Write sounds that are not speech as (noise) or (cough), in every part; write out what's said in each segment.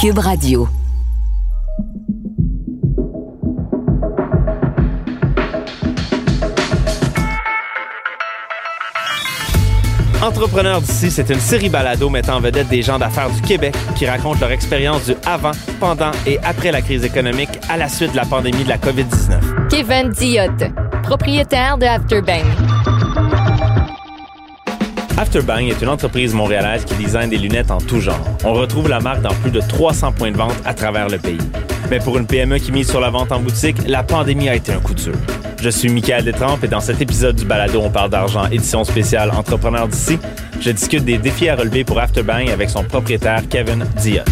Cube Radio. Entrepreneurs d'ici, c'est une série balado mettant en vedette des gens d'affaires du Québec qui racontent leur expérience du avant, pendant et après la crise économique à la suite de la pandémie de la COVID-19. Kevin Diot, propriétaire de Afterbank. Afterbang est une entreprise montréalaise qui design des lunettes en tout genre. On retrouve la marque dans plus de 300 points de vente à travers le pays. Mais pour une PME qui mise sur la vente en boutique, la pandémie a été un coup dur. Je suis Michael Détrempe et dans cet épisode du balado On parle d'argent, édition spéciale Entrepreneurs d'ici, je discute des défis à relever pour Afterbang avec son propriétaire Kevin Diot.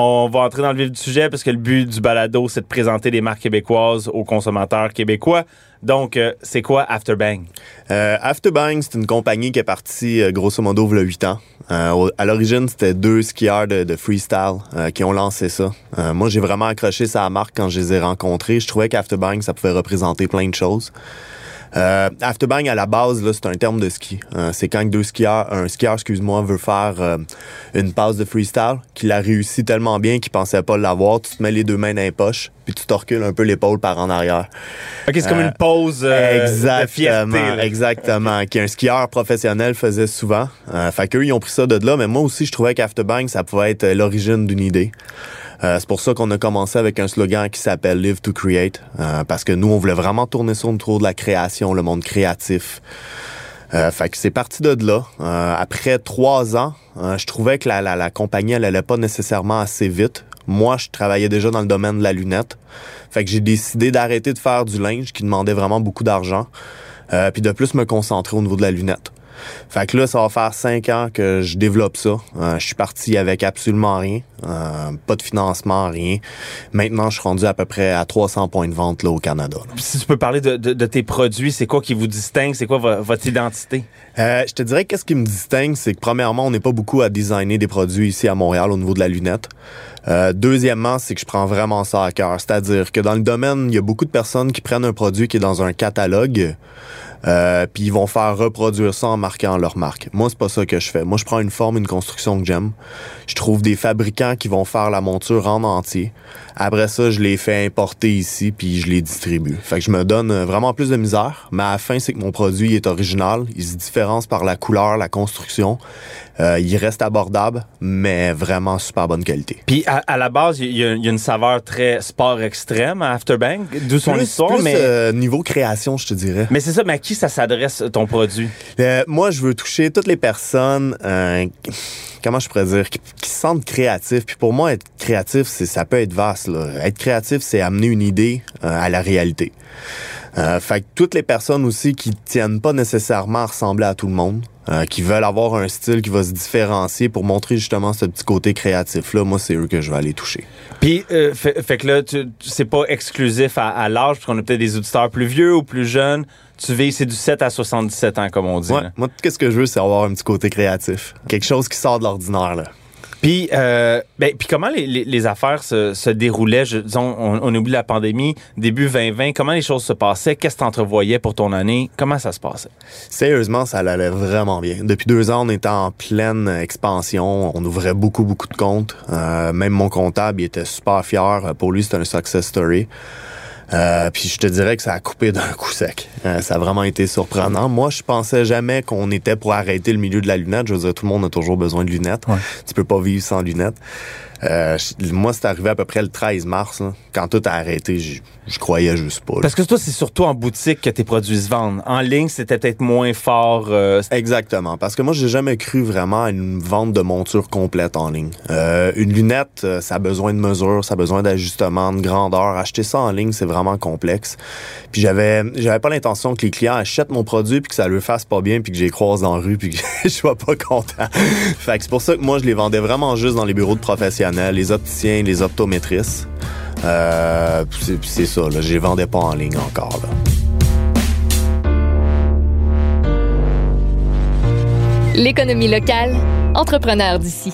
On va entrer dans le vif du sujet parce que le but du balado, c'est de présenter des marques québécoises aux consommateurs québécois. Donc, euh, c'est quoi Afterbang? Euh, Afterbang, c'est une compagnie qui est partie euh, grosso modo il y a 8 ans. À l'origine, c'était deux skieurs de, freestyle qui ont lancé ça. Moi, j'ai vraiment accroché ça à la marque quand je les ai rencontrés. Je trouvais qu'Afterbang, ça pouvait représenter plein de choses. Euh, afterbang à la base là, c'est un terme de ski. Euh, c'est quand deux skieurs, un skieur, excuse-moi, veut faire euh, une passe de freestyle, qu'il a réussi tellement bien qu'il pensait pas l'avoir. Tu te mets les deux mains dans les poches, puis tu te recules un peu l'épaule par en arrière. OK, c'est comme une pause euh, de exactement, fierté. là. exactement, qu'un skieur professionnel faisait souvent. Euh, fait qu'eux, ils ont pris ça de là, mais moi aussi, je trouvais qu'Afterbang, ça pouvait être l'origine d'une idée. Euh, c'est pour ça qu'on a commencé avec un slogan qui s'appelle Live to Create, euh, parce que nous, on voulait vraiment tourner ça autour de la création, le monde créatif. Euh, fait que c'est parti de là. Euh, après trois ans, je trouvais que la, la, la compagnie, elle allait pas nécessairement assez vite. Moi, je travaillais déjà dans le domaine de la lunette. Fait que j'ai décidé d'arrêter de faire du linge qui demandait vraiment beaucoup d'argent. Puis de plus me concentrer au niveau de la lunette. Fait que là, ça va faire cinq ans que je développe ça. Euh, je suis parti avec absolument rien. Euh, pas de financement, rien. Maintenant, je suis rendu à peu près à 300 points de vente là, au Canada. là. Si tu peux parler de, de- de tes produits, c'est quoi qui vous distingue? C'est quoi vo- votre identité? Euh, je te dirais qu'est-ce qui me distingue, c'est que premièrement, on n'est pas beaucoup à designer des produits ici à Montréal au niveau de la lunette. Euh, deuxièmement, c'est que je prends vraiment ça à cœur. C'est-à-dire que dans le domaine, il y a beaucoup de personnes qui prennent un produit qui est dans un catalogue, euh, puis ils vont faire reproduire ça en marquant leur marque. Moi, c'est pas ça que je fais. Moi, je prends une forme, une construction que j'aime. Je trouve des fabricants qui vont faire la monture en entier. Après ça, je les fais importer ici, puis je les distribue. Fait que je me donne vraiment plus de misère, mais à la fin, c'est que mon produit est original. Il se différencie par la couleur, la construction. Euh, il reste abordable, mais vraiment super bonne qualité. Puis à, à la base, il y, y a une saveur très sport extrême à Afterbank, d'où son Plus- histoire, plus, mais... euh, niveau création, je te dirais. Mais c'est ça, mais à qui ça s'adresse ton produit? Euh, moi, je veux toucher toutes les personnes, euh, comment je pourrais dire, qui, qui se sentent créatifs. Puis pour moi, être créatif, c'est ça peut être vaste. Là. Être créatif, c'est amener une idée euh, à la réalité. Euh, fait que toutes les personnes aussi qui tiennent pas nécessairement à ressembler à tout le monde, euh, qui veulent avoir un style qui va se différencier pour montrer justement ce petit côté créatif-là, moi, c'est eux que je vais aller toucher. Puis, euh, fait, fait que là, c'est pas exclusif à, à l'âge, parce qu'on a peut-être des auditeurs plus vieux ou plus jeunes. Tu vis, c'est du 7 à 77 ans, comme on dit. Ouais, moi, qu'est-ce que je veux, c'est avoir un petit côté créatif. Quelque chose qui sort de l'ordinaire, là. Puis, euh, ben, puis comment les, les- affaires se, se déroulaient? Je, on, on oublie la pandémie, début 2020. Comment les choses se passaient? Qu'est-ce que tu entrevoyais pour ton année? Comment ça se passait? Sérieusement, ça allait vraiment bien. Depuis deux ans, on était en pleine expansion. On ouvrait beaucoup, beaucoup de comptes. Euh, même mon comptable, il était super fier. Pour lui, c'était un success story. Euh, puis je te dirais que ça a coupé d'un coup sec. Euh, ça a vraiment été surprenant. Moi, je pensais jamais qu'on était pour arrêter le milieu de la lunette. Je veux dire, tout le monde a toujours besoin de lunettes. Tu peux pas vivre sans lunettes. Euh, moi, c'est arrivé à peu près le 13 mars. là. Quand tout a arrêté, je, croyais juste pas. là. Parce que toi, c'est surtout en boutique que tes produits se vendent. En ligne, c'était peut-être moins fort. euh, Exactement, parce que moi, j'ai jamais cru vraiment à une vente de monture complète en ligne. Euh, une lunette, ça a besoin de mesures, ça a besoin d'ajustements, de grandeur. Acheter ça en ligne, c'est vraiment complexe. Puis j'avais, j'avais pas l'intention que les clients achètent mon produit puis que ça leur fasse pas bien puis que j'ai croise dans la rue puis que (laughs) je sois pas content. fait que c'est pour ça que moi, je les vendais vraiment juste dans les bureaux de professionnels, les opticiens, les optométristes. Euh, c'est, ça, là, je les vendais pas en ligne encore. L'économie locale, entrepreneur d'ici.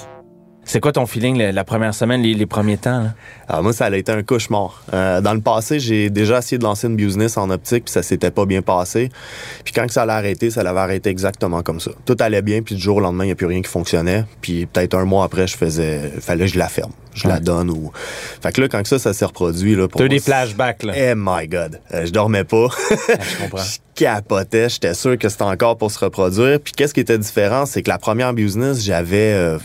C'est quoi ton feeling la, la première semaine, les, les premiers temps? là? Alors moi, ça a été un cauchemar. Euh, dans le passé, j'ai déjà essayé de lancer une business en optique, puis ça s'était pas bien passé. Puis quand que ça allait arrêter, ça l'avait arrêté exactement comme ça. Tout allait bien, puis du jour au lendemain, il n'y a plus rien qui fonctionnait. Puis peut-être un mois après, je faisais... fallait que je la ferme. Je la donne ou... Fait que là, quand que ça, ça s'est reproduit... T'as eu des flashbacks, là. Eh my God. Euh, je dormais pas. je comprends. (laughs) Je capotais. J'étais sûr que c'était encore pour se reproduire. Puis qu'est-ce qui était différent, c'est que la première business, j'avais... euh,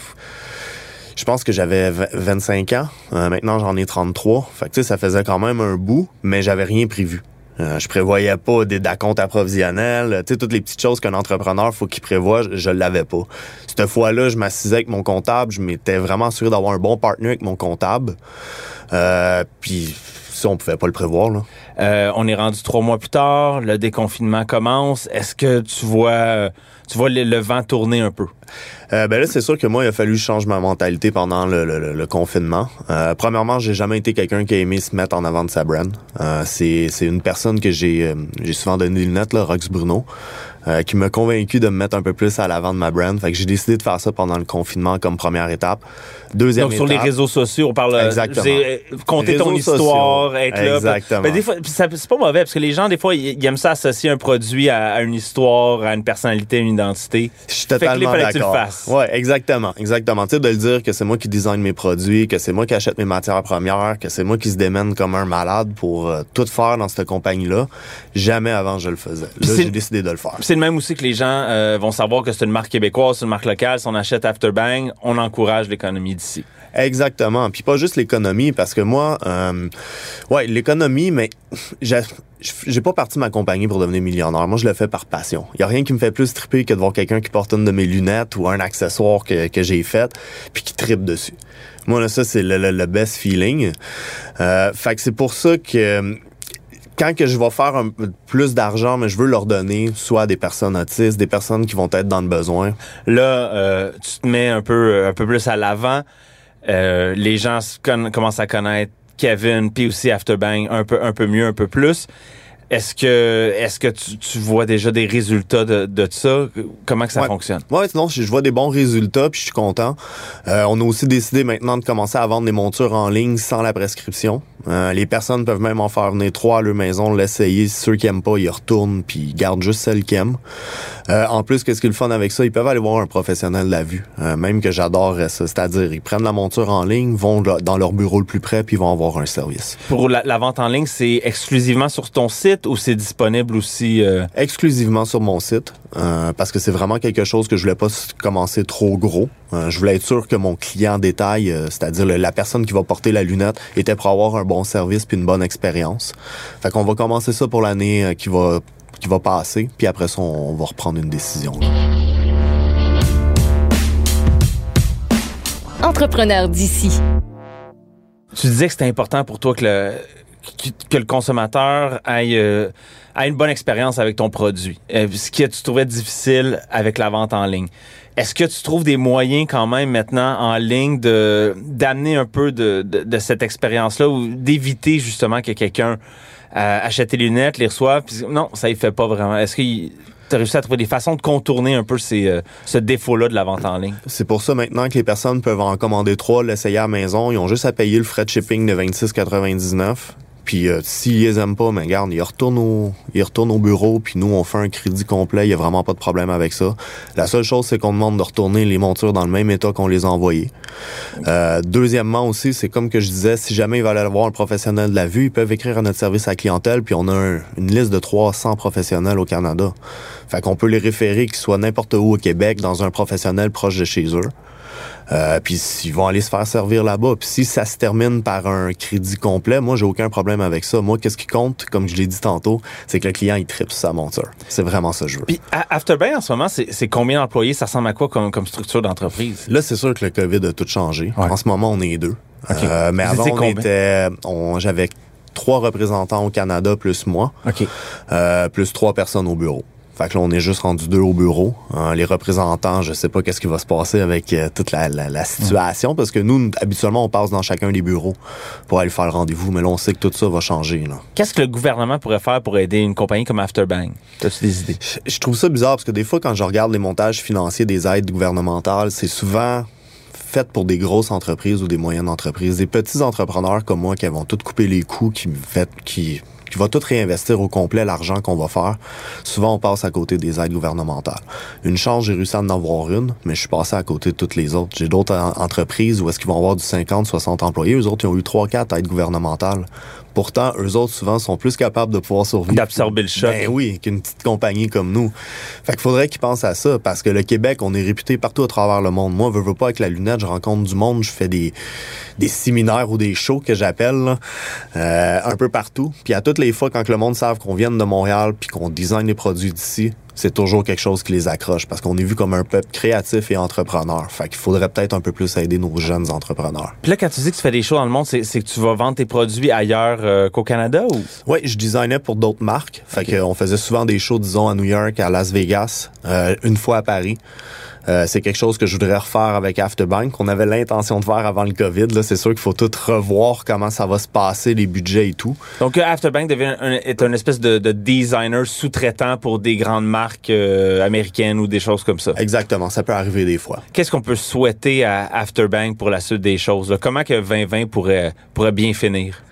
je pense que j'avais v- 25 ans. Euh, maintenant, j'en ai 33. Fait que, tu sais, ça faisait quand même un bout, mais j'avais rien prévu. Euh, je prévoyais pas des comptes approvisionnels, tu sais, toutes les petites choses qu'un entrepreneur faut qu'il prévoit, je, l'avais pas. Cette fois-là, je m'assisais avec mon comptable, je m'étais vraiment assuré d'avoir un bon partenaire avec mon comptable. Euh, puis ça, on pouvait pas le prévoir, là. Euh, on est rendu trois mois plus tard, le déconfinement commence. Est-ce que tu vois, tu vois le, vent tourner un peu? Euh, ben là, c'est sûr que moi, il a fallu que je change ma mentalité pendant le, le- le- confinement. Euh, premièrement, j'ai jamais été quelqu'un qui a aimé se mettre en avant de sa brand. Euh, c'est, c'est une personne que j'ai, euh, j'ai souvent donné des lunettes, là, Rox Bruno, euh, qui m'a convaincu de me mettre un peu plus à l'avant de ma brand. Fait que j'ai décidé de faire ça pendant le confinement comme première étape. Deuxième Donc, sur les étape- réseaux sociaux, on parle euh, Exactement. euh, compter ton histoire, sociaux. être là. Exactement. Ben, des fois, c'est pas mauvais parce que les gens, des fois, ils, aiment ça associer un produit à, à une histoire, à une personnalité, à une identité. Je suis là, totalement d'accord. Ouais, exactement, exactement. Tu sais, de le dire que c'est moi qui design mes produits, que c'est moi qui achète mes matières premières, que c'est moi qui se démène comme un malade pour euh, tout faire dans cette compagnie-là. Jamais avant je le faisais. Là, j'ai décidé de le faire. C'est le même aussi que les gens euh, vont savoir que c'est une marque québécoise, c'est une marque locale. Si on achète Afterbang, on encourage l'économie d'ici. Exactement. Puis pas juste l'économie, parce que moi, euh, ouais, l'économie, mais j'ai pas parti ma compagnie pour devenir millionnaire. Moi, je le fais par passion. Il y a rien qui me fait plus triper que de voir quelqu'un qui porte une de mes lunettes ou un accessoire que, que j'ai fait, puis qui tripe dessus. Moi, là, ça, c'est le, le, le best feeling. Euh, fait que c'est pour ça que quand que je vais faire un- plus d'argent, mais je veux leur donner soit des personnes autistes, des personnes qui vont être dans le besoin. Là, euh, tu te mets un peu, un peu plus à l'avant. Euh, les gens commencent à connaître Kevin, puis aussi Afterbang un peu, un peu mieux, un peu plus. Est-ce que, est-ce que tu, tu vois déjà des résultats de, de ça? Comment que ça Ouais. fonctionne? Ouais, sinon, je je vois des bons résultats, puis je suis content. Euh, on a aussi décidé maintenant de commencer à vendre des montures en ligne sans la prescription. Euh, les personnes peuvent même en faire venir trois à leur maison, l'essayer. Ceux qui aiment pas, ils retournent, puis ils gardent juste celles qui aiment. Euh, en plus, qu'est-ce qui est le fun avec ça? Ils peuvent aller voir un professionnel de la vue, euh, même que j'adorerais ça. C'est-à-dire, ils prennent la monture en ligne, vont dans leur bureau le plus près, puis ils vont avoir un service. Pour la, la vente en ligne, c'est exclusivement sur ton site? Ou c'est disponible aussi? euh, exclusivement sur mon site euh, parce que c'est vraiment quelque chose que je voulais pas commencer trop gros. Euh, je voulais être sûr que mon client détail, euh, c'est-à-dire la personne qui va porter la lunette, était pour avoir un bon service puis une bonne expérience. Fait qu'on va commencer ça pour l'année euh, qui va qui va passer, puis après ça on, on va reprendre une décision. là. Entrepreneur d'ici. Tu disais que c'était important pour toi que le, que, le consommateur euh, ait une bonne expérience avec ton produit. Euh, ce que tu trouvais difficile avec la vente en ligne. Est-ce que tu trouves des moyens quand même maintenant en ligne de d'amener un peu de, de, cette expérience-là ou d'éviter justement que quelqu'un euh, achète tes lunettes, les reçoive, puis non, ça y fait pas vraiment. Est-ce que tu as réussi à trouver des façons de contourner un peu ces, ce défaut-là de la vente en ligne? C'est pour ça maintenant que les personnes peuvent en commander trois, l'essayer à la maison. Ils ont juste à payer le frais de shipping de 26,99. Puis euh, s'ils les aiment pas, mais regarde, ils retournent au, ils retournent au bureau, puis nous, on fait un crédit complet. Il y a vraiment pas de problème avec ça. La seule chose, c'est qu'on demande de retourner les montures dans le même état qu'on les a envoyées. Euh, deuxièmement aussi, c'est comme que je disais, si jamais ils veulent aller voir un professionnel de la vue, ils peuvent écrire à notre service à clientèle, puis on a un- une liste de 300 professionnels au Canada. Fait qu'on peut les référer qu'ils soient n'importe où au Québec, dans un professionnel proche de chez eux. Euh, puis ils vont aller se faire servir là-bas. Puis si ça se termine par un crédit complet, moi j'ai aucun problème avec ça. Moi, qu'est-ce qui compte, comme je l'ai dit tantôt, c'est que le client il tripe sa monture. C'est vraiment ça que je veux. Puis Afterbank en ce moment, c'est combien d'employés? Ça ressemble à quoi comme, comme structure d'entreprise? Là, c'est sûr que le Covid a tout changé. En ce moment, on est deux. Euh, mais avant, on était, on, j'avais trois représentants au Canada plus moi, euh, plus trois personnes au bureau. Fait que là, on est juste rendu deux au bureau. Hein, les représentants, je sais pas qu'est-ce qui va se passer avec euh, toute la, la, situation, parce que nous, habituellement, on passe dans chacun des bureaux pour aller faire le rendez-vous, mais là, on sait que tout ça va changer. Qu'est-ce que le gouvernement pourrait faire pour aider une compagnie comme Afterbank? As-tu des idées? je trouve ça bizarre, parce que des fois, quand je regarde les montages financiers des aides gouvernementales, c'est souvent faites pour des grosses entreprises ou des moyennes entreprises. Des petits entrepreneurs comme moi qui vont tout couper les coûts, qui, fait, qui qui va tout réinvestir au complet l'argent qu'on va faire, souvent on passe à côté des aides gouvernementales. Une chance, j'ai réussi à en avoir une, mais je suis passé à côté de toutes les autres. J'ai d'autres entreprises où est-ce qu'ils vont avoir du 50, 60 employés. Eux autres, ils ont eu 3, 4 aides gouvernementales. Pourtant, eux autres, souvent, sont plus capables de pouvoir survivre. D'absorber le choc. Ben oui, qu'une petite compagnie comme nous. Fait qu'il faudrait qu'ils pensent à ça, parce que le Québec, on est réputé partout à travers le monde. Moi, je veux pas avec la lunette, je rencontre du monde, je fais des, des séminaires ou des shows que j'appelle, euh, un peu partout. Puis à toutes les fois, quand le monde savent qu'on vient de Montréal puis qu'on design les produits d'ici, c'est toujours quelque chose qui les accroche parce qu'on est vu comme un peuple créatif et entrepreneur. Fait qu'il faudrait peut-être un peu plus aider nos jeunes entrepreneurs. Puis là, quand tu dis que tu fais des shows dans le monde, c'est, que tu vas vendre tes produits ailleurs euh, qu'au Canada ou? Oui, je designais pour d'autres marques. Fait qu'on faisait souvent des shows, disons, à New York, à Las Vegas, euh, une fois à Paris. Euh, c'est quelque chose que je voudrais refaire avec Afterbank, qu'on avait l'intention de faire avant le COVID. Là, c'est sûr qu'il faut tout revoir comment ça va se passer, les budgets et tout. Donc, euh, Afterbank devient est un espèce de, designer sous-traitant pour des grandes marques euh, américaines ou des choses comme ça. Exactement, ça peut arriver des fois. Qu'est-ce qu'on peut souhaiter à Afterbank pour la suite des choses? Comment que 2020 pourrait, pourrait bien finir?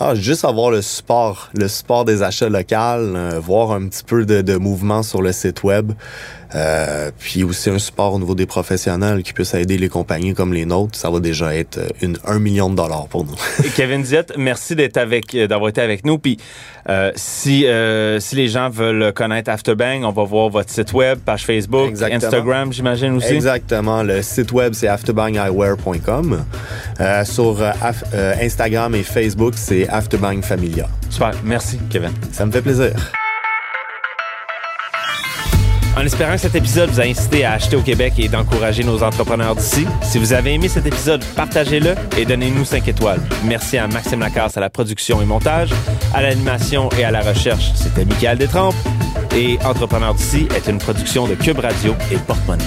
Ah, juste avoir le support, le support des achats locaux, voir un petit peu de, de mouvement sur le site web. Euh, puis aussi un support au niveau des professionnels qui puisse aider les compagnies comme les nôtres, ça va déjà être euh, une, un million de dollars pour nous. (laughs) Kevin Diet, merci d'être avec, euh, d'avoir été avec nous. Puis euh, si euh, si les gens veulent connaître Afterbang, on va voir votre site web, page Facebook, Instagram, j'imagine aussi. Exactement. Le site web c'est afterbangeyewear.com. Euh, sur Instagram et Facebook c'est Afterbang Familia. Super. Merci, Kevin. Ça me fait plaisir. En espérant que cet épisode vous a incité à acheter au Québec et d'encourager nos entrepreneurs d'ici, si vous avez aimé cet épisode, partagez-le et donnez-nous 5 étoiles. Merci à Maxime Lacasse à la production et montage, à l'animation et à la recherche. C'était Michael Détrempe et Entrepreneurs d'ici est une production de Cube Radio et Porte-Monnaie.